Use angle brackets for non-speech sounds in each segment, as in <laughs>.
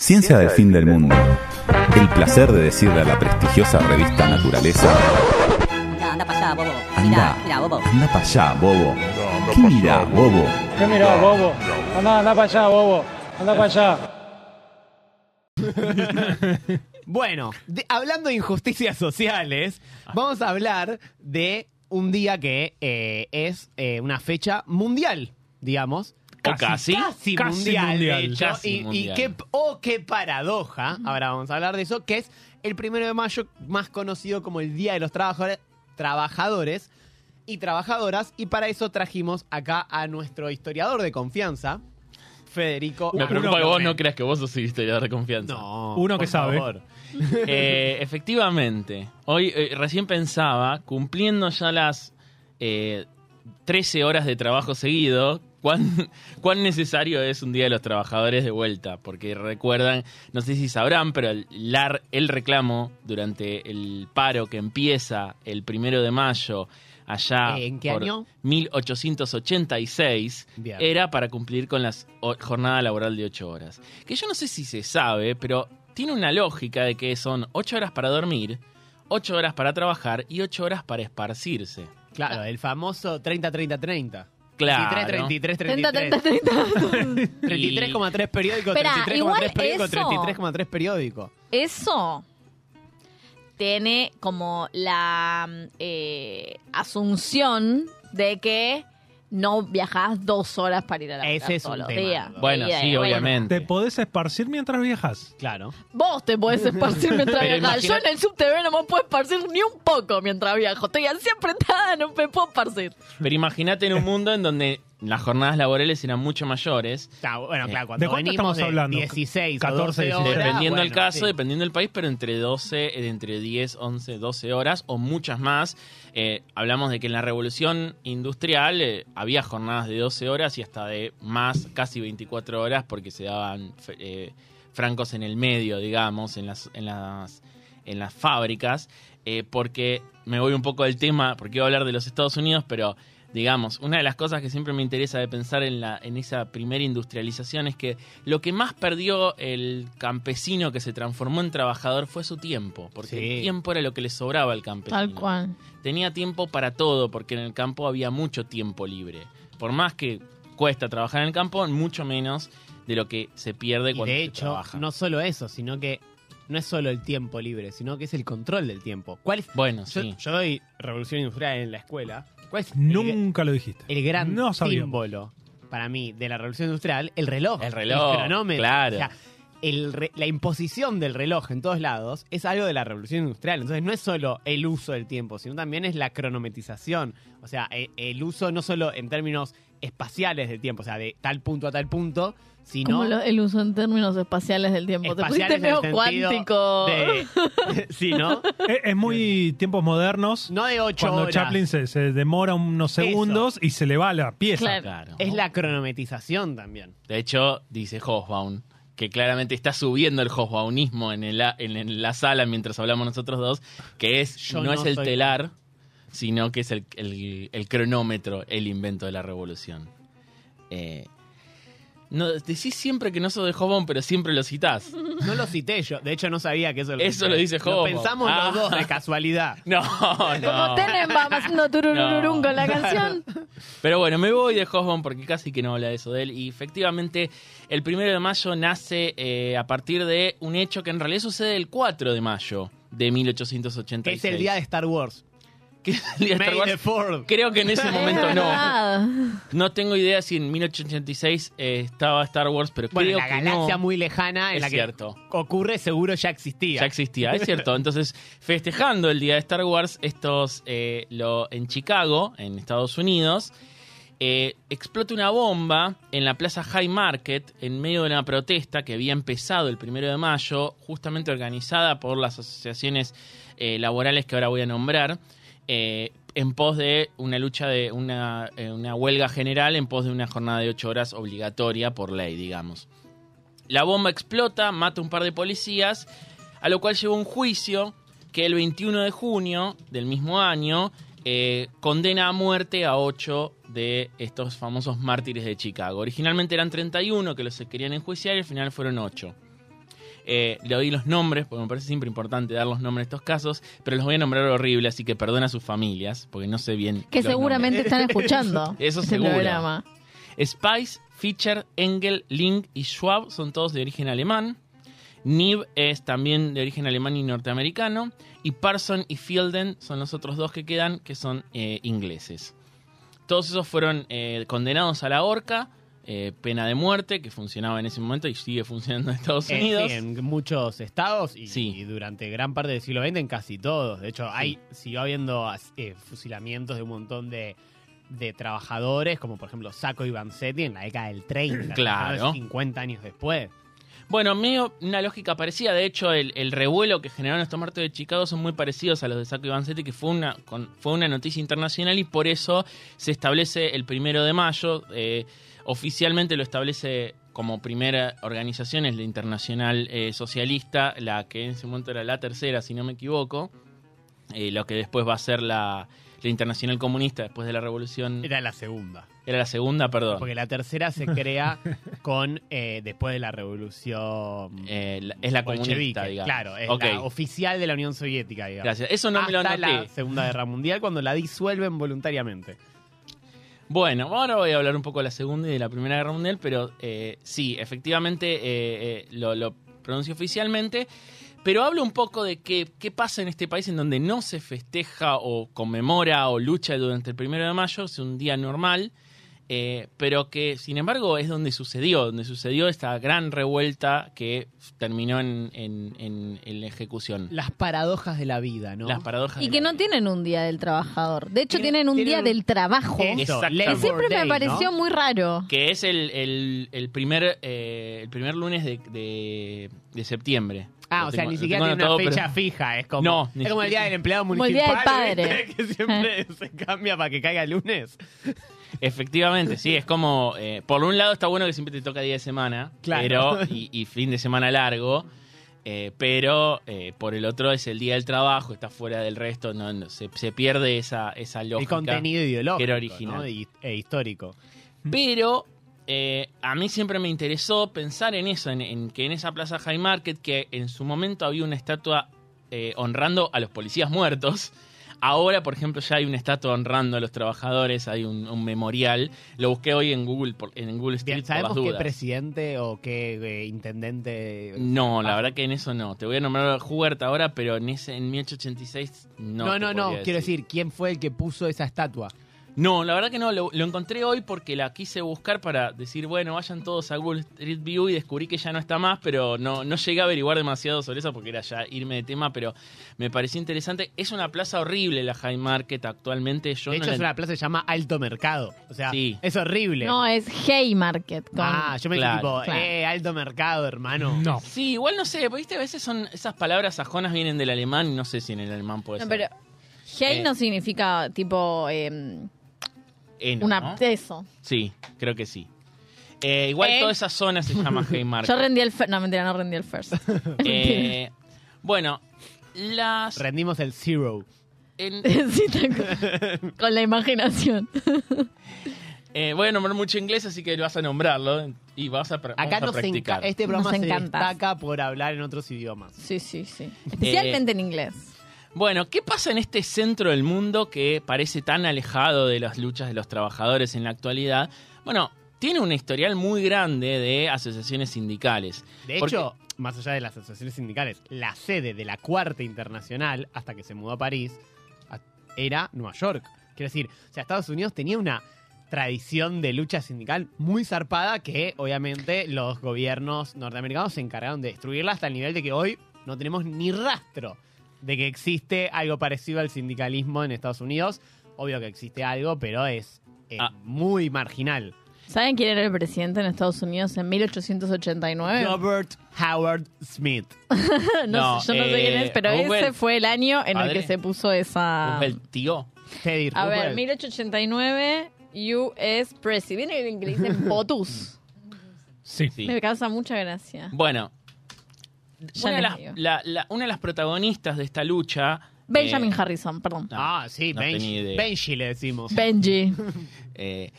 Ciencia del fin del mundo. El placer de decirle a la prestigiosa revista Naturaleza. Anda, anda para allá, bobo. Anda, Mira, mira, bobo. anda para allá, bobo. ¿Qué mirá, bobo? ¿Qué mirá, bobo? Anda, anda para allá, bobo. Anda para allá. <laughs> Bueno, de- hablando de injusticias sociales, vamos a hablar de un día que eh, es eh, una fecha mundial, digamos. Casi. Casi, Casi mundial, mundial. de hecho. Casi y, y mundial. qué, oh, qué paradoja, ahora vamos a hablar de eso, que es el primero de mayo, más conocido como el Día de los Trabajadores, trabajadores y Trabajadoras. Y para eso trajimos acá a nuestro historiador de confianza, Federico. Me preocupa que vos no creas que vos sos historiador de confianza. No, Uno que por sabe. favor. <laughs> Eh, efectivamente, hoy eh, recién pensaba, cumpliendo ya las eh, 13 horas de trabajo seguido, cuán, <laughs> cuán necesario es un Día de los Trabajadores de vuelta. Porque recuerdan, no sé si sabrán, pero el, el reclamo durante el paro que empieza el primero de mayo, allá ¿En qué por año? 1886, Bien. era para cumplir con la jornada laboral de 8 horas. Que yo no sé si se sabe, pero tiene una lógica de que son 8 horas para dormir, 8 horas para trabajar y 8 horas para esparcirse. Claro, el famoso 30-30-30. Claro. 33, 33, 30, 33. 30, 30. 33,3 periódico, Espera, 33,3 igual periódico, eso- 33,3 periódico. Eso tiene como la eh, asunción de que no viajas dos horas para ir a la Ese es un todos los tema. días. Bueno, Día, sí, obviamente. ¿Te podés esparcir mientras viajas? Claro. Vos te podés esparcir mientras <laughs> Pero viajas. Yo imagina- en el subtv no me puedo esparcir ni un poco mientras viajo. Estoy así apretada, no me puedo esparcir. Pero imagínate en un mundo en donde las jornadas laborales eran mucho mayores, Claro, bueno, claro, ¿De cuando cuánto venimos estamos de hablando? 16 o 14, 12 16. horas, dependiendo bueno, del caso, sí. dependiendo del país, pero entre 12, eh, entre 10, 11, 12 horas o muchas más. Eh, hablamos de que en la revolución industrial eh, había jornadas de 12 horas y hasta de más, casi 24 horas, porque se daban eh, francos en el medio, digamos, en las, en las, en las fábricas. eh, porque me voy un poco del tema, porque iba a hablar de los Estados Unidos, pero digamos, una de las cosas que siempre me interesa de pensar en, la, en esa primera industrialización es que lo que más perdió el campesino que se transformó en trabajador fue su tiempo, porque Sí. el tiempo era lo que le sobraba al campesino. Tal cual. Tenía tiempo para todo, porque en el campo había mucho tiempo libre. Por más que cuesta trabajar en el campo, mucho menos de lo que se pierde Y cuando de se hecho, trabaja. no solo eso, sino que no es solo el tiempo libre, sino que es el control del tiempo. ¿Cuál es? Bueno, Yo, sí. yo doy revolución industrial en la escuela. ¿Cuál es el- Nunca lo dijiste. el gran No símbolo para mí de la revolución industrial, el reloj. El reloj, cronómetro. claro. O sea, el re- la imposición del reloj en todos lados es algo de la revolución industrial. Entonces no es solo el uso del tiempo, sino también es la cronometización. O sea, e- el uso no solo en términos espaciales del tiempo, o sea, de tal punto a tal punto, sino Como lo- el uso en términos espaciales del tiempo. Te pusiste espaciales medio sentido cuántico. de- <laughs> sí, ¿no? Es, es muy tiempos modernos. No de ocho cuando horas. Chaplin se, se demora unos Eso. segundos y se le va la pieza. Claro. Claro. Es la cronometización también. De hecho, dice Hofbaum, que claramente está subiendo el Hofbaumismo en, el, en, en la sala mientras hablamos nosotros dos, que es Yo no, no es el soy telar, sino que es el, el- el cronómetro, el invento de la revolución. Eh, no, decís siempre que no sos de Hofbaum, pero siempre lo citás. <laughs> No lo cité yo. De hecho, no sabía que eso lo Eso lo dice Lo Hobo. pensamos Ah. los dos de casualidad. <laughs> No, Como no. Tenenbaum haciendo turururum No. con la canción. <laughs> Pero bueno, me voy de Hofbaum porque casi que no habla de eso de él. Y efectivamente, el primero de mayo nace eh, a partir de un hecho que en realidad sucede el 4 de mayo de Que 1886. es el día de Star Wars. Que es el día de Star Wars. Fourth. Creo que en ese <laughs> momento no. No tengo idea si en 1886 eh, estaba Star Wars, pero Bueno, creo la que galaxia no. muy lejana en Es la que cierto. ocurre seguro ya existía. Ya existía, es cierto. Entonces, festejando el día de Star Wars, estos eh, lo, en Chicago, en Estados Unidos, eh, explota una bomba en la Plaza High Market en medio de una protesta que había empezado el primero de mayo, justamente organizada por las asociaciones eh, laborales que ahora voy a nombrar. Eh, en pos de una lucha de una, eh, una huelga general, en pos de una jornada de ocho horas obligatoria por ley, digamos. La bomba explota, mata un par de policías, a lo cual lleva un juicio que el 21 de junio del mismo año eh, condena a muerte a 8 de estos famosos mártires de Chicago. Originalmente eran 31 que los querían enjuiciar y al final fueron 8. Eh, le doy los nombres, porque me parece siempre importante dar los nombres de estos casos, pero los voy a nombrar horrible, así que perdona a sus familias, porque no sé bien. Que seguramente <laughs> están escuchando. <laughs> Eso este seguro. programa. Spice, Fischer, Engel, Link y Schwab son todos de origen alemán. Nib es también de origen alemán y norteamericano. Y Parson y Fielden son los otros dos que quedan, que son eh, ingleses. Todos esos fueron eh, condenados a la horca, eh, pena de muerte, que funcionaba en ese momento y sigue funcionando en Estados Eh, Unidos. sí, en muchos estados y, Sí. y durante gran parte del siglo XX en casi todos. De hecho, hay siguió habiendo eh, fusilamientos de un montón de, de trabajadores, como por ejemplo Sacco y Vanzetti en la década del 30. Claro. ¿no? 50 años después. Bueno, medio una lógica parecida. De hecho, el, el revuelo que generaron estos muertos de Chicago son muy parecidos a los de Sacco y Vanzetti, que fue una, con- fue una noticia internacional y por eso se establece el primero de mayo. eh, oficialmente lo establece como primera organización, es la Internacional eh, Socialista, la que en ese momento era la tercera, si no me equivoco. eh, lo que después va a ser la, la Internacional Comunista después de la Revolución. Era la segunda. Era la segunda, perdón. Porque la tercera se crea <laughs> con eh, después de la revolución Eh, la- es la comunista, digamos. Claro, es Ok. la oficial de la Unión Soviética, digamos. Gracias. Eso no me lo anoté. la Segunda Guerra Mundial cuando la disuelven voluntariamente. Bueno, ahora voy a hablar un poco de la Segunda y de la Primera Guerra Mundial, pero eh, sí, efectivamente eh, eh, lo, lo pronuncio oficialmente, pero hablo un poco de qué, qué pasa en este país en donde no se festeja o conmemora o lucha durante el Primero de Mayo, es un día normal, eh, pero que sin embargo es donde sucedió, donde sucedió esta gran revuelta que terminó en, en- en- en la ejecución. Las paradojas de la vida, ¿no? Las paradojas. Y de que la no vida. tienen un día del trabajador. De hecho, Tienen- tienen un tienen día un- del trabajo. Eso, Exactamente. Que siempre me pareció ¿no? muy raro. Que es el, el- el primer eh, el primer lunes de, de- de septiembre. Ah, o sea, tengo- ni siquiera tiene una fecha pero- fija. Es como, No, ni es como el día del empleado Como el municipal. día del padre. ¿viste? <laughs> Que siempre <laughs> se cambia para que caiga el lunes. <laughs> Efectivamente, sí, es como. eh, por un lado está bueno que siempre te toca día de semana, Claro. pero y, y fin de semana largo. eh, pero eh, por el otro es el día del trabajo, está fuera del resto, no, no, se, se pierde esa, esa El lógica. contenido ideológico. que era original. ¿no? E histórico. Pero eh, a mí siempre me interesó pensar en eso, en, en que en esa plaza High Market, que en su momento había una estatua eh, honrando a los policías muertos. Ahora, por ejemplo, ya hay una estatua honrando a los trabajadores, hay un, un memorial. Lo busqué hoy en Google, por- en Google Street Bien, por las ¿Sabemos qué dudas. presidente o qué eh, intendente? No, la Ah, verdad que en eso no. Te voy a nombrar a Hubert ahora, pero en ese en 1886 no. No, no, no. Quiero decir, ¿quién fue el que puso esa estatua? No, la verdad que no, lo, lo encontré hoy porque la quise buscar para decir, bueno, vayan todos a Google Street View y descubrí que ya no está más, pero no, no llegué a averiguar demasiado sobre eso porque era ya irme de tema, pero me pareció interesante. Es una plaza horrible la High Market actualmente. Yo de no hecho, la- es una plaza que se llama Alto Mercado. O sea, Sí. es horrible. No, es Haymarket. Con... ah, yo me Claro, dije tipo, claro. eh, Alto Mercado, hermano. No. Sí, igual no sé, porque, viste, a veces son esas palabras sajonas vienen del alemán y no sé si en el alemán puede No, ser. pero Hay Eh. no significa tipo em, Eno, una ¿no? eso. Sí, creo que sí. Eh, igual Eh. toda esa zona se llama <laughs> Haymarket. Yo rendí el first. No, mentira, no rendí el first. <laughs> Eh, bueno, las... Rendimos el Zero. en- <laughs> Sí. Con la imaginación. eh, voy a nombrar mucho inglés, así que vas a nombrarlo y vas a, Acá a nos practicar. enca- este programa Nos se encanta. destaca por hablar en otros idiomas. Sí, sí, sí. Especialmente en inglés. Bueno, ¿qué pasa en este centro del mundo que parece tan alejado de las luchas de los trabajadores en la actualidad? Bueno, tiene un historial muy grande de asociaciones sindicales. De Porque- hecho, más allá de las asociaciones sindicales, la sede de la Cuarta Internacional, hasta que se mudó a París, era Nueva York. Quiero decir, o sea, Estados Unidos tenía una tradición de lucha sindical muy zarpada que obviamente los gobiernos norteamericanos se encargaron de destruirla hasta el nivel de que hoy no tenemos ni rastro de que existe algo parecido al sindicalismo en Estados Unidos. Obvio que existe algo, pero es eh, Ah. muy marginal. ¿Saben quién era el presidente en Estados Unidos en 1889? Robert Howard Smith. no, <laughs> No, sé, yo no sé eh, quién es, pero Roosevelt. ese fue el año en el que se puso esa... el tío. Teddy A ver, Roosevelt. 1889, US President. ¿Viene el que le dicen POTUS? Sí. Sí. Me causa mucha gracia. Bueno, una de, las, digo. la- la- una de las protagonistas de esta lucha... Benjamin eh, Harrison, perdón. No, Ah, sí, no Benji. Benji le decimos. Benji. <laughs> eh,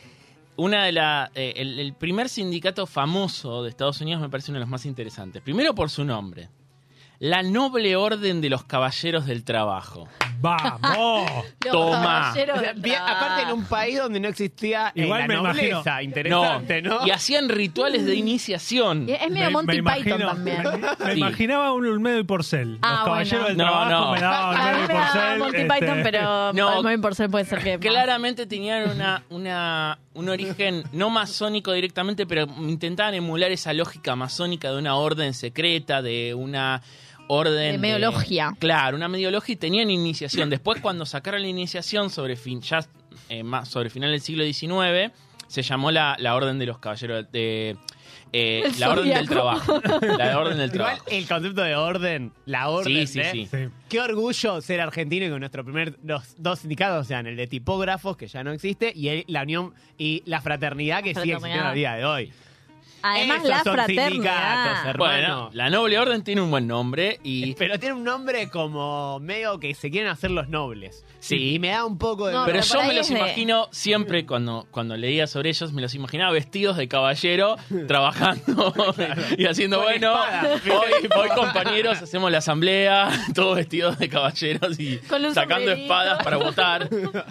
una de la, eh, el, el primer sindicato famoso de Estados Unidos me parece uno de los más interesantes. Primero por su nombre. La Noble Orden de los Caballeros del Trabajo. ¡Vamos! <laughs> Toma. bien, aparte en un país donde no existía eh, Igual la me nobleza, imagino. interesante, ¿no? Y hacían rituales de iniciación. Es medio Monty Python imagino- también. <laughs> Me Sí. imaginaba un Olmedo y Porcel. Ah, Los caballeros bueno. del No, trabajo no. me daba A Olmedo y me daba Porcel. Monty este, Python, pero <laughs> No. Olmedo y Porcel puede ser que... Claramente tenían una, una, un origen no masónico directamente, pero intentaban emular esa lógica masónica de una orden secreta, de una orden... De medio logia. Claro, una medio logia y tenían iniciación. Después cuando sacaron la iniciación sobre fin, ya eh, más sobre final del siglo XIX, se llamó la, la Orden de los Caballeros de... eh, la Orden del. Trabajo. La Orden del Igual Trabajo. el concepto de orden, la orden. Sí, sí, ¿eh? sí. Sí. Qué orgullo ser argentino y con nuestro primer los dos sindicatos sean el de tipógrafos, que ya no existe, y el- la unión y la fraternidad que sigue Fraternidad. existiendo a día de hoy. Además, la son fraternidad. sindicatos, hermano. Bueno, la Noble Orden tiene un buen nombre y... Pero tiene un nombre como medio que se quieren hacer los nobles. Sí. Y me da un poco de... No, Pero pero yo me los es de- imagino siempre cuando, cuando leía sobre ellos, me los imaginaba vestidos de caballero, <laughs> trabajando y haciendo, Con bueno, hoy, hoy compañeros hacemos la asamblea, <laughs> todos vestidos de caballeros y Con un sacando sombrerito. espadas para votar.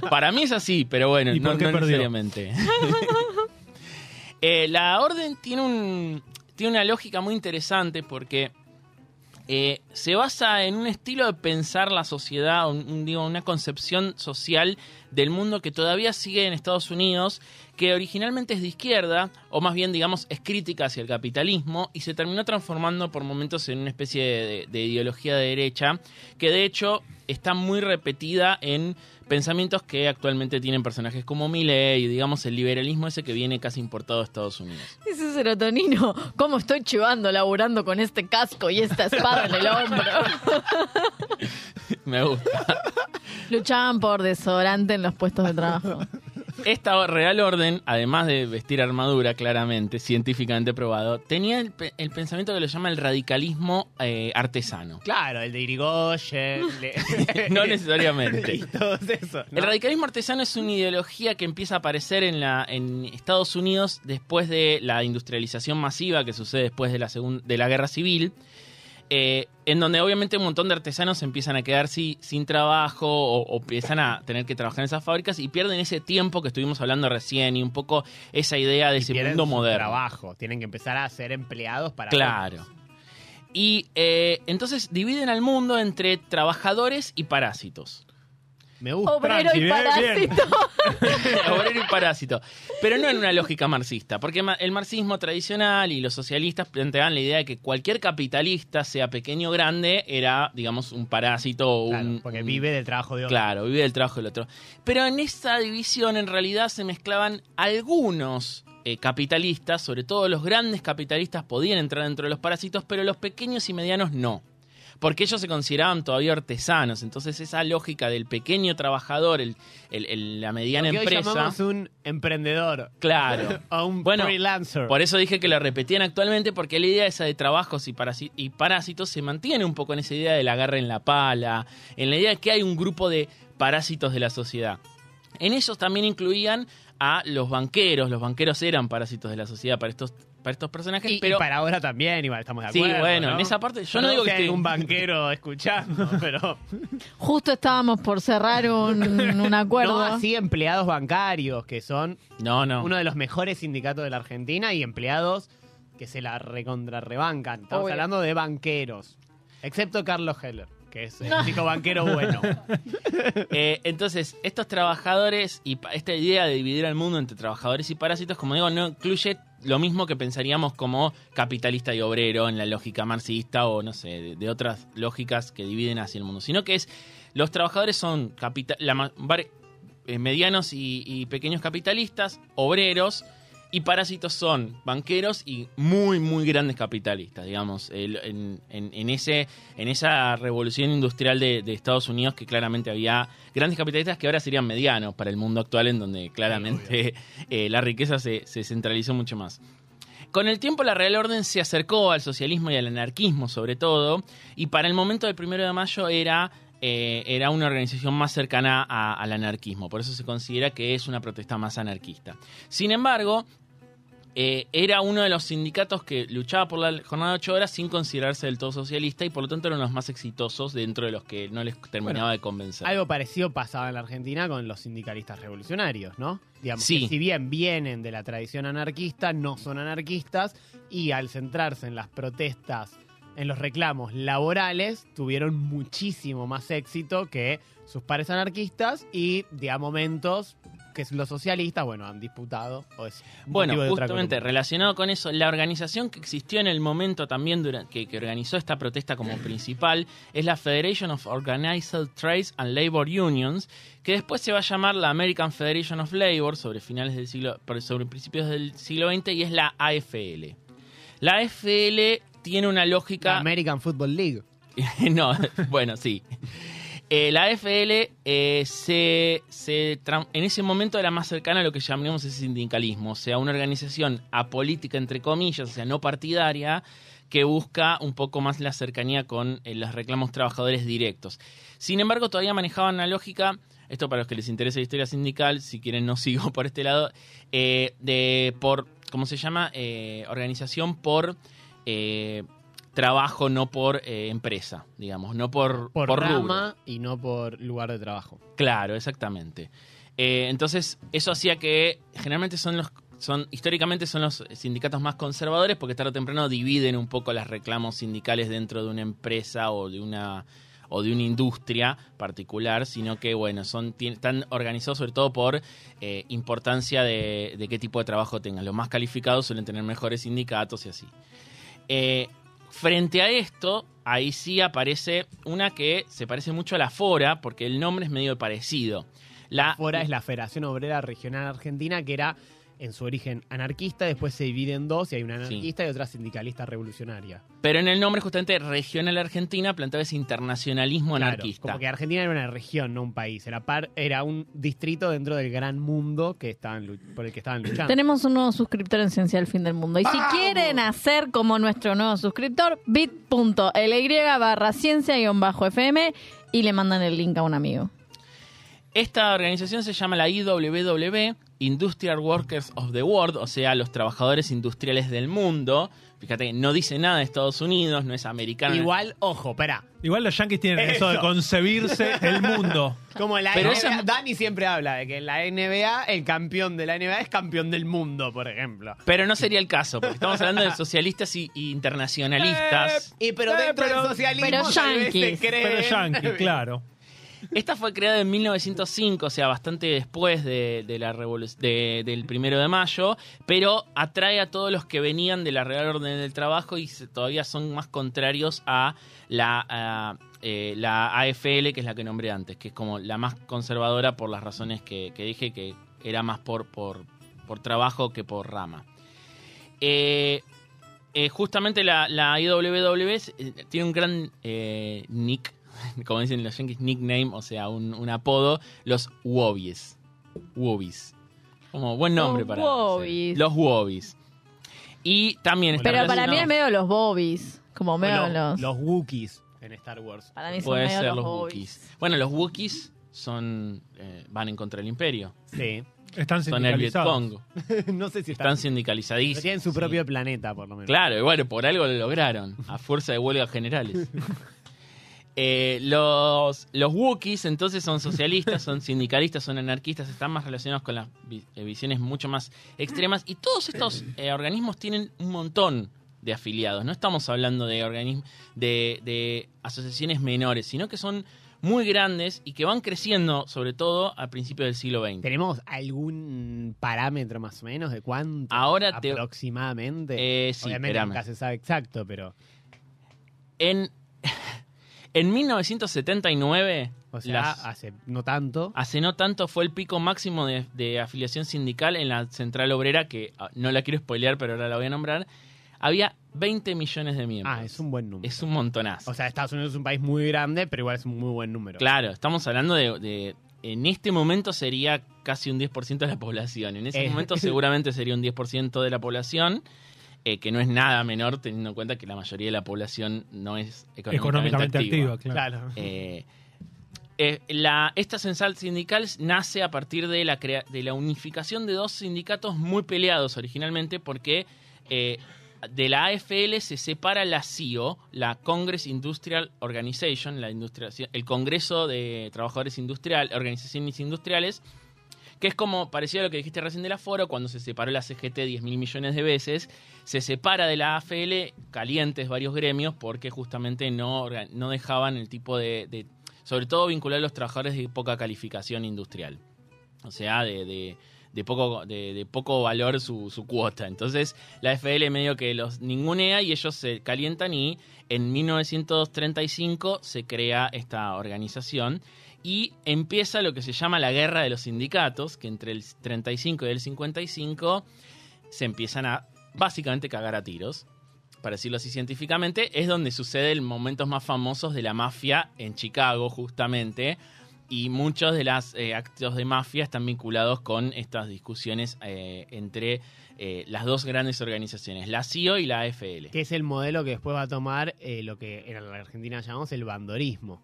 Para mí es así, pero bueno, ¿Y no, por qué no perdió? necesariamente. <laughs> Eh, la orden tiene, un, tiene una lógica muy interesante porque eh, se basa en un estilo de pensar la sociedad, un- digo, una concepción social del mundo que todavía sigue en Estados Unidos, que originalmente es de izquierda, o más bien, digamos, es crítica hacia el capitalismo, y se terminó transformando por momentos en una especie de, de ideología de derecha, que de hecho está muy repetida en pensamientos que actualmente tienen personajes como Milley y digamos el liberalismo ese que viene casi importado de Estados Unidos. Dice Serotonino, ¿cómo estoy chivando laburando con este casco y esta espada en el hombro? <laughs> Me gusta. Luchaban por desodorante en los puestos de trabajo. Esta Real Orden, además de vestir armadura, claramente, científicamente probado, tenía el, pe- el pensamiento que lo llama el radicalismo eh, artesano. Claro, el de Irigoyen. <laughs> No necesariamente. <laughs> y todos esos. ¿no? El radicalismo artesano es una ideología que empieza a aparecer en, la, en Estados Unidos después de la industrialización masiva que sucede después de la, de la guerra civil, eh, en donde obviamente un montón de artesanos empiezan a quedar si- sin trabajo o, o empiezan a tener que trabajar en esas fábricas y pierden ese tiempo que estuvimos hablando recién y un poco esa idea de ese Pierden mundo moderno. trabajo. Tienen que empezar a ser empleados para... Claro. Y eh, entonces dividen al mundo entre trabajadores y parásitos. Me gusta. Obrero tranqui, y bien, bien. <laughs> parásito. Obrero y parásito. Pero no en una lógica marxista, porque el marxismo tradicional y los socialistas planteaban la idea de que cualquier capitalista, sea pequeño o grande, era, digamos, un parásito o Claro, un. porque un- vive del trabajo de otro. Claro, vive del trabajo del otro. Pero en esa división, en realidad, se mezclaban algunos. eh, capitalistas, sobre todo los grandes capitalistas podían entrar dentro de los parásitos, pero los pequeños y medianos no. Porque ellos se consideraban todavía artesanos. Entonces, esa lógica del pequeño trabajador, el, el- el- la mediana Lo que hoy empresa. llamamos un emprendedor. Claro. <laughs> o un Bueno, freelancer. Por eso dije que la repetían actualmente, porque la idea esa de trabajos y, parasi- y parásitos se mantiene un poco en esa idea del agarre en la pala, en la idea de que hay un grupo de parásitos de la sociedad. En ellos también incluían a los banqueros, los banqueros eran parásitos de la sociedad para estos, para estos personajes, Y, y pero para ahora también, igual, estamos de Sí, acuerdo. bueno, ¿no? en esa parte yo Perdón no digo que si hay esté- un banquero <laughs> escuchando, pero. Justo estábamos por cerrar un, un acuerdo. <laughs> No, así empleados bancarios, que son no, no. uno de los mejores sindicatos de la Argentina y empleados que se la recontrarrebancan. Estamos Obvio. hablando de banqueros. Excepto Carlos Heller, que es el único banquero bueno. <laughs> Eh, entonces, estos trabajadores y esta idea de dividir al mundo entre trabajadores y parásitos, como digo, no incluye lo mismo que pensaríamos como capitalista y obrero en la lógica marxista o no sé, de, otras lógicas que dividen hacia el mundo, sino que es los trabajadores son capita- la eh, medianos y pequeños capitalistas, obreros, y parásitos son banqueros y muy, muy grandes capitalistas, digamos, en, en- en ese, en esa revolución industrial de, de Estados Unidos que claramente había grandes capitalistas que ahora serían medianos para el mundo actual en donde claramente <laughs> eh, la riqueza se, se centralizó mucho más. Con el tiempo la Real Orden se acercó al socialismo y al anarquismo sobre todo, y para el momento del primero de mayo era eh, era una organización más cercana a- al anarquismo, por eso se considera que es una protesta más anarquista. Sin embargo, eh, era uno de los sindicatos que luchaba por la jornada de ocho horas sin considerarse del todo socialista y por lo tanto eran los más exitosos dentro de los que no les terminaba Bueno, de convencer. Algo parecido pasaba en la Argentina con los sindicalistas revolucionarios, ¿no? Digamos Sí. que si bien vienen de la tradición anarquista, no son anarquistas y al centrarse en las protestas, en los reclamos laborales, tuvieron muchísimo más éxito que sus pares anarquistas y de a momentos que los socialistas, bueno, han disputado. O es Bueno, justamente relacionado con eso, la organización que existió en el momento también dura- que, que organizó esta protesta como principal es la Federation of Organized Trades and Labor Unions, que después se va a llamar la American Federation of Labor sobre finales del siglo, sobre principios del siglo XX y es la AFL. La AFL tiene una La lógica American Football League. <laughs> no, bueno, sí. Eh, la AFL eh, se, se en ese momento era más cercana a lo que llamamos el sindicalismo, o sea, una organización apolítica, entre comillas, o sea, no partidaria, que busca un poco más la cercanía con eh, los reclamos trabajadores directos. Sin embargo, todavía manejaban una lógica, esto para los que les interesa la historia sindical, si quieren no <laughs> sigo por este lado, de por, ¿cómo se llama? Organización por... trabajo no por eh, empresa, digamos, no por, Por, por rubro. rama y no por lugar de trabajo. Claro, exactamente. Eh, entonces, eso hacía que generalmente son los son históricamente son los sindicatos más conservadores porque tarde o temprano dividen un poco los reclamos sindicales dentro de una empresa o de una o de una industria particular, sino que bueno, son están organizados sobre todo por eh, importancia de, de qué tipo de trabajo tengan. Los más calificados suelen tener mejores sindicatos y así. Eh, frente a esto, ahí sí aparece una que se parece mucho a la Fora, porque el nombre es medio parecido. La, Fora es la Federación Obrera Regional Argentina, que era en su origen anarquista, después se divide en dos y hay una anarquista y otra sindicalista revolucionaria. Pero en el nombre justamente Regional Argentina planteaba ese internacionalismo Claro, anarquista. como que Argentina era una región, no un país. Era, par, era un distrito dentro del gran mundo que estaban, por el que estaban luchando. Tenemos un nuevo suscriptor en Ciencia del Fin del Mundo. Y si quieren hacer como nuestro nuevo suscriptor, bit.ly barra ciencia-fm y le mandan el link a un amigo. Esta organización se llama la IWW, Industrial Workers of the World, o sea, los trabajadores industriales del mundo. Fíjate que no dice nada de Estados Unidos, no es americano. Igual, ojo, espera. Igual los yankees tienen eso, de concebirse el mundo. <laughs> Como la Pero NBA, esa- Dani siempre habla de que en la NBA, el campeón de la NBA es campeón del mundo, por ejemplo. Pero no sería el caso, porque estamos hablando de socialistas y, y internacionalistas. Y pero Eh, dentro pero- del socialismo pero cree- Pero yankee, claro. Esta fue creada en 1905, o sea, bastante después del primero de mayo, pero atrae a todos los que venían de la Real Orden del Trabajo y se- todavía son más contrarios a la, a, eh, AFL, que es la que nombré antes, que es como la más conservadora por las razones que, dije, que era más por, trabajo que por rama. Eh, eh, justamente la, IWW tiene un gran eh, nick, <laughs> como dicen los yankees, nickname, o sea, un, un apodo, los Wobbies. Wobbies. Como buen nombre Los para... Wobbies. Los Wobbies. Y también está Pero para mí es medio los bobbies. Como medio Los, los... los Wookiees en Star Wars. Para mí son Puede medio ser los, los bobbies. Wookiees. Bueno, los Wookiees son eh, van en contra del imperio. Sí. Están Son el sindicalizados. Vietcong. <laughs> no sé si Están están. sindicalizadísimos. tienen su Sí. propio planeta, por lo menos. Claro, y bueno, por algo lo lograron, a fuerza de huelgas generales. <laughs> Eh, los, los Wookiees entonces son socialistas, son sindicalistas, son anarquistas, están más relacionados con las vi- eh, visiones mucho más extremas y todos estos eh, organismos tienen un montón de afiliados. No estamos hablando de organismos, de, de asociaciones menores, sino que son muy grandes y que van creciendo, sobre todo al principio del siglo XX. ¿Tenemos algún parámetro más o menos de cuánto? Ahora te- aproximadamente. Eh, sí, Obviamente nunca se sabe exacto, pero. En, en 1979, O sea, las- hace no tanto. Hace no tanto fue el pico máximo de, de afiliación sindical en la central obrera, que ah, no la quiero spoilear, pero ahora la voy a nombrar. Había 20 millones de miembros. Ah, es un buen número. Es un montonazo. O sea, Estados Unidos es un país muy grande, pero igual es un muy buen número. claro, estamos hablando de, de- En este momento sería casi un 10% de la población. En ese Eh. momento <laughs> seguramente sería un 10% de la población, eh, que no es nada menor teniendo en cuenta que la mayoría de la población no es económicamente, Económicamente activa. activa, claro. Eh, Eh, la, esta central sindical nace a partir de la, crea- de la unificación de dos sindicatos muy peleados originalmente porque eh, de la AFL se separa la CIO, la Congress Industrial Organization, la industria- el Congreso de Trabajadores Industrial, Organizaciones Industriales, que es como parecido a lo que dijiste recién del aforo, cuando se separó la CGT 10 mil millones de veces, se separa de la AFL calientes varios gremios porque justamente no, no dejaban el tipo de, sobre todo vincular a los trabajadores de poca calificación industrial, o sea, de, de- de poco, de poco valor su, su cuota. Entonces la AFL medio que los ningunea y ellos se calientan y en 1935 se crea esta organización y empieza lo que se llama la guerra de los sindicatos, que entre el 35 y el 55 se empiezan a básicamente cagar a tiros, para decirlo así científicamente, es donde suceden momentos más famosos de la mafia en Chicago, justamente, y muchos de los actos de mafia están vinculados con estas discusiones eh, entre eh, las dos grandes organizaciones, la CIO y la AFL. Que es el modelo que después va a tomar eh, lo que en la Argentina llamamos el bandorismo.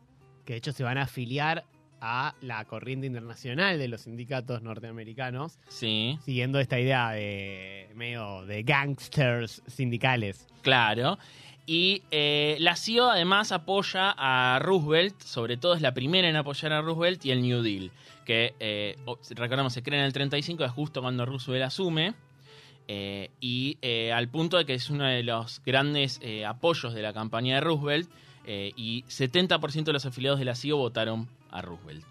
Que de hecho se van a afiliar a la corriente internacional de los sindicatos norteamericanos, Sí. siguiendo esta idea de medio de gangsters sindicales. Claro. Y eh, la CIO además apoya a Roosevelt, sobre todo es la primera en apoyar a Roosevelt y el New Deal, que eh, recordamos se crea en el 35, es justo cuando Roosevelt asume, eh, y eh, al punto de que es uno de los grandes apoyos de la campaña de Roosevelt, eh, y 70% de los afiliados de la CIO votaron a Roosevelt.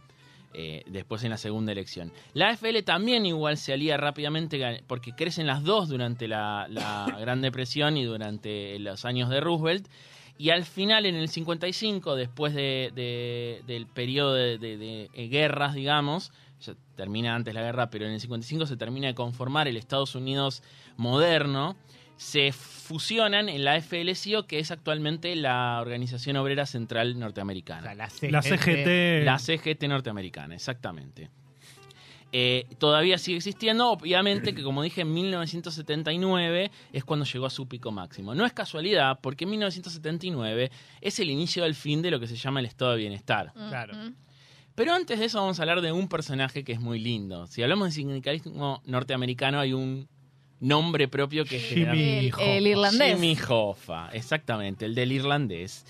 eh, después en la segunda elección. La AFL también igual se alía rápidamente porque crecen las dos durante la, la <coughs> Gran Depresión y durante los años de Roosevelt. Y al final, en el 55, después de- de- del periodo de, de- de, eh, guerras, digamos, ya termina antes la guerra, pero en el 55 se termina de conformar el Estados Unidos moderno, se fusionan en la AFL-CIO, que es actualmente la Organización Obrera Central O Norteamericana. sea, la CGT, La CGT. La CGT norteamericana, exactamente. Eh, todavía sigue existiendo, obviamente que como dije en 1979 es cuando llegó a su pico máximo. No es casualidad porque en 1979 es el inicio del fin de lo que se llama el estado de bienestar. Claro. Pero antes de eso vamos a hablar de un personaje que es muy lindo. Si hablamos de sindicalismo norteamericano hay un nombre propio que es Jimmy El, Hoffa. el irlandés. Jimmy Hoffa, exactamente, el del irlandés.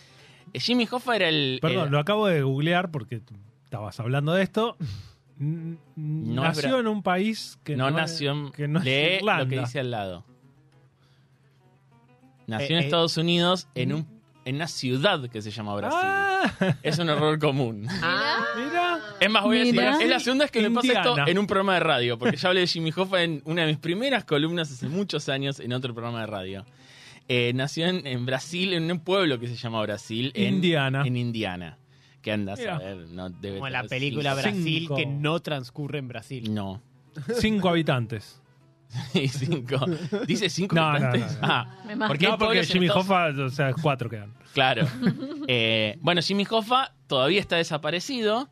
Eh, Jimmy Hoffa era el... Perdón, el- lo acabo de googlear porque estabas hablando de esto. N- No es nació en un país que no, no, nació en... que no es lee Irlanda. lo que dice al lado. Nació Eh, en eh, Estados Unidos en, un, en una ciudad que se llama Brasil. Ah, Es un error común. <laughs> mira. Es más, voy a decir, Mira. es la segunda vez que me pasa esto Indiana. en un programa de radio, porque ya hablé de Jimmy Hoffa en una de mis primeras columnas hace muchos años en otro programa de radio. Eh, nació en, en Brasil, en un pueblo que se llama Brasil. En, Indiana. En Indiana. ¿Qué andas Mira. a ver? No, debe Como la tener película cinco- Brasil Cinco. que no transcurre en Brasil. No. Cinco habitantes. <laughs> Y cinco. ¿Dice cinco No, no, habitantes? no, no. Ah, Me mata. porque hay no, porque pueblos en Jimmy Estados- Hoffa, o sea, cuatro quedan. Claro. <laughs> Eh, bueno, Jimmy Hoffa todavía está desaparecido.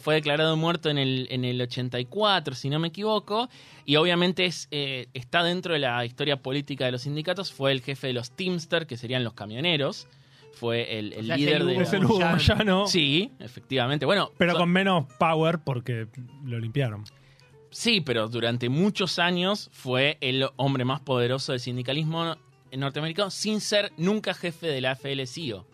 Fue declarado muerto en el, en el 84, si no me equivoco. Y obviamente es, eh, está dentro de la historia política de los sindicatos. Fue el jefe de los Teamster, que serían los camioneros. Fue el, el O sea, es líder el de... Es el Hugo. Moyano, Sí, efectivamente. Bueno, pero so- con menos power porque lo limpiaron. Sí, pero durante muchos años fue el hombre más poderoso del sindicalismo norteamericano sin ser nunca jefe de la AFL-CIO.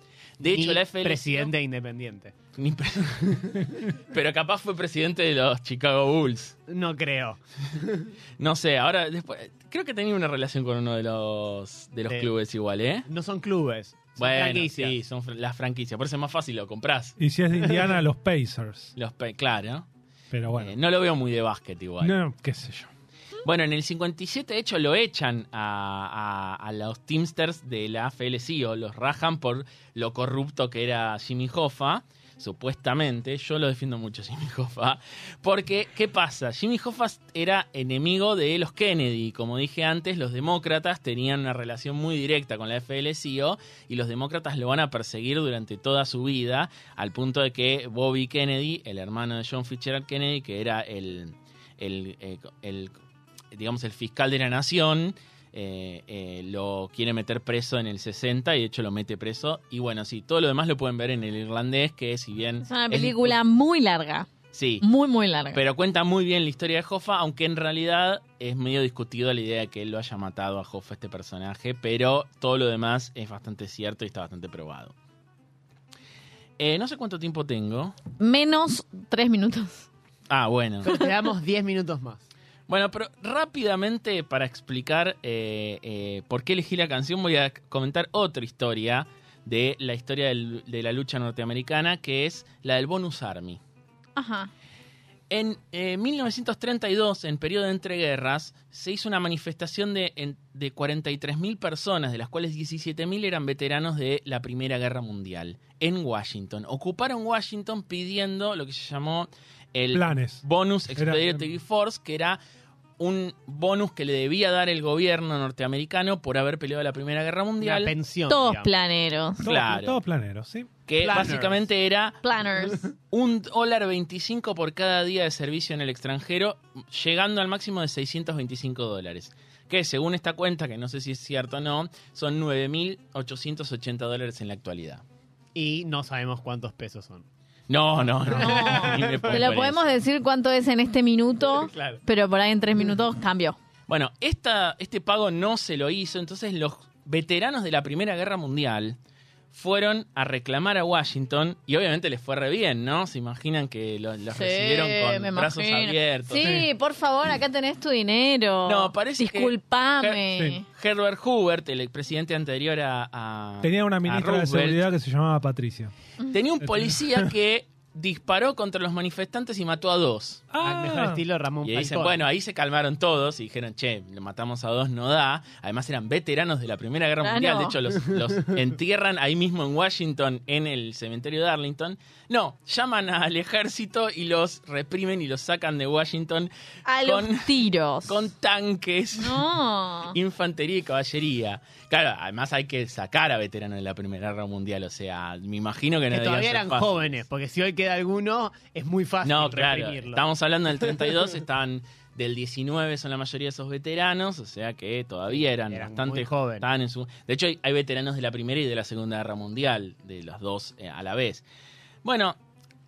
De hecho, Ni la AFL presidente independiente. Ni pre- <laughs> pero capaz fue presidente de los Chicago Bulls. No creo. No sé, ahora después creo que tenía una relación con uno de los de los De- clubes igual, ¿eh? No son clubes. Son Bueno, franquicias. sí, son fr- las franquicias, por eso es más fácil lo comprás. Y si es de Indiana, los Pacers. Los pe- claro. Pero bueno. Eh, no lo veo muy de básquet igual. no, qué sé yo. Bueno, en el 57, de hecho, lo echan a, los Teamsters de la AFL-CIO, los rajan por lo corrupto que era Jimmy Hoffa, supuestamente. Yo lo defiendo mucho, <laughs> Jimmy Hoffa. Porque, ¿qué pasa? Jimmy Hoffa era enemigo de los Kennedy. Como dije antes, los demócratas tenían una relación muy directa con la AFL-CIO y los demócratas lo van a perseguir durante toda su vida, al punto de que Bobby Kennedy, el hermano de John Fitzgerald Kennedy, que era el, eh, el digamos, el fiscal de la nación, eh, eh, lo quiere meter preso en el 60 y de hecho lo mete preso. Y bueno, sí, todo lo demás lo pueden ver en el irlandés, que si bien... Es una película muy larga. Sí, Muy, muy larga. pero cuenta muy bien la historia de Hoffa, aunque en realidad es medio discutido la idea de que él lo haya matado a Hoffa, este personaje, pero todo lo demás es bastante cierto y está bastante probado. Eh, no sé cuánto tiempo tengo. Menos tres minutos. Ah, bueno. Pero te damos 10 minutos más. Bueno, pero rápidamente para explicar eh, eh, por qué elegí la canción voy a comentar otra historia de la historia del- de la lucha norteamericana, que es la del Bonus Army. Ajá. En eh, 1932, en periodo de entreguerras, se hizo una manifestación de, de 43.000 personas, de las cuales 17.000 eran veteranos de la Primera Guerra Mundial, en Washington. Ocuparon Washington pidiendo lo que se llamó el Planes. Bonus Era- Expeditionary Force, que era un bonus que le debía dar el gobierno norteamericano por haber peleado la Primera Guerra Una Mundial, pensión. Todos digamos. planeros. Claro. todo planero, ¿sí? que Planners. básicamente era Planners. <laughs> un dólar 25 por cada día de servicio en el extranjero, llegando al máximo de 625 dólares. Que según esta cuenta, que no sé si es cierto o no, son 9.880 dólares en la actualidad. Y no sabemos cuántos pesos son. No, no, no. Te lo podemos decir cuánto es en este minuto, <laughs> Claro. pero por ahí en tres minutos cambió. Bueno, esta, este pago no se lo hizo, entonces los veteranos de la Primera Guerra Mundial fueron a reclamar a Washington y obviamente les fue re bien, ¿no? Se imaginan que lo- los Sí, recibieron con brazos imagino. abiertos. Sí, por favor, acá tenés tu dinero. No, parece que- Disculpame. Sí. Herbert Hoover, el presidente anterior a, a- Tenía una ministra de seguridad que se llamaba Patricia. tenía un policía que disparó contra los manifestantes y mató a dos. Al mejor estilo Ramón Y ahí dicen, bueno, ahí se calmaron todos y dijeron, che, lo matamos a dos, no da. Además eran veteranos de la Primera Guerra Claro. Mundial. De hecho, los, <laughs> los entierran ahí mismo en Washington, en el cementerio de Arlington. No, llaman al ejército y los reprimen y los sacan de Washington A los con, tiros. con tanques, No. <laughs> infantería y caballería. Claro, además hay que sacar a veteranos de la Primera Guerra Mundial. O sea, me imagino que no que todavía eran jóvenes, porque si hoy queda alguno, es muy fácil No, claro. reprimirlo. Estamos hablando del 32, estaban del 19 son la mayoría de esos veteranos, o sea que todavía eran, Eran bastante jóvenes. estaban en su, de hecho, hay, hay veteranos de la Primera y de la Segunda Guerra Mundial, de los dos eh, a la vez. Bueno,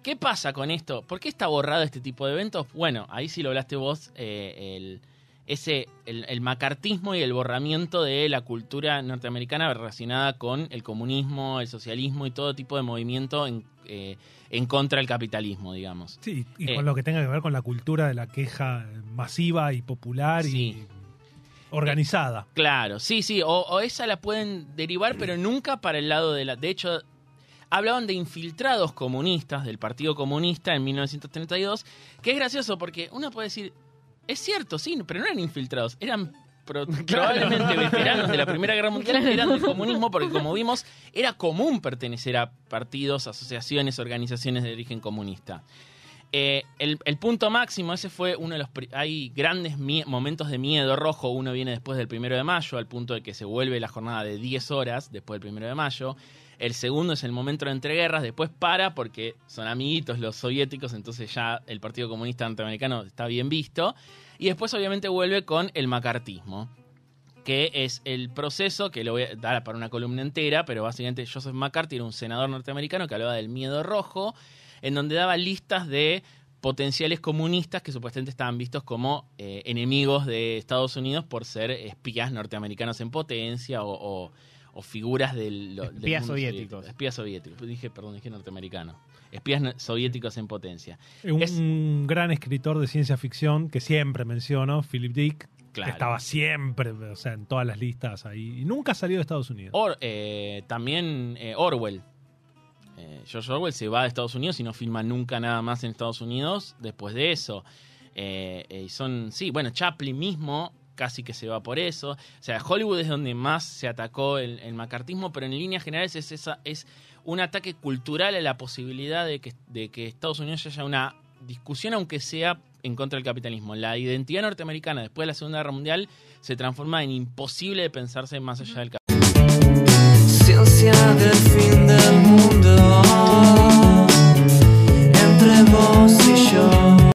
¿qué pasa con esto? ¿Por qué está borrado este tipo de eventos? Bueno, ahí sí lo hablaste vos, eh, el, ese, el, el macartismo y el borramiento de la cultura norteamericana relacionada con el comunismo, el socialismo y todo tipo de movimiento en, eh, en contra del capitalismo, digamos. Sí, y Eh. con lo que tenga que ver con la cultura de la queja masiva y popular Sí. y organizada. Claro, sí, sí, o, o esa la pueden derivar, pero nunca para el lado de la... De hecho, hablaban de infiltrados comunistas del Partido Comunista en 1932, que es gracioso porque uno puede decir, es cierto, sí, pero no eran infiltrados, eran pro- probablemente veteranos de la Primera Guerra Mundial que eran del comunismo, porque como vimos, era común pertenecer a partidos, asociaciones, organizaciones de origen comunista. Eh, el, el punto máximo, ese fue uno de los... Hay grandes mie- momentos de miedo rojo, uno viene después del primero de mayo, al punto de que se vuelve la jornada de 10 horas después del primero de mayo. El segundo es el momento de entreguerras, después para porque son amiguitos los soviéticos, entonces ya el Partido Comunista Norteamericano está bien visto. Y después obviamente vuelve con el macartismo, que es el proceso que lo voy a dar para una columna entera, pero básicamente Joseph McCarthy era un senador norteamericano que hablaba del miedo rojo, en donde daba listas de potenciales comunistas que supuestamente estaban vistos como eh, enemigos de Estados Unidos por ser espías norteamericanos en potencia o, o- o figuras del, lo- del Espías mundo soviéticos. soviético. Espías soviéticos. Dije, perdón, dije norteamericano. Espías no- soviéticos en potencia. Un Es- gran escritor de ciencia ficción que siempre menciono, Philip Dick, Claro. que estaba siempre, o sea, en todas las listas ahí. Y nunca salió de Estados Unidos. Or- eh, también eh, Orwell. Eh, George Orwell se va de Estados Unidos y no filma nunca nada más en Estados Unidos después de eso. Eh, eh, y son, sí, bueno, Chaplin mismo casi que se va por eso. O sea, Hollywood es donde más se atacó el, el macartismo, pero en líneas generales es, esa, es un ataque cultural a la posibilidad de que, de que Estados Unidos haya una discusión, aunque sea en contra del capitalismo. La identidad norteamericana después de la Segunda Guerra Mundial se transforma en imposible de pensarse más allá del capitalismo. Ciencia del fin del mundo.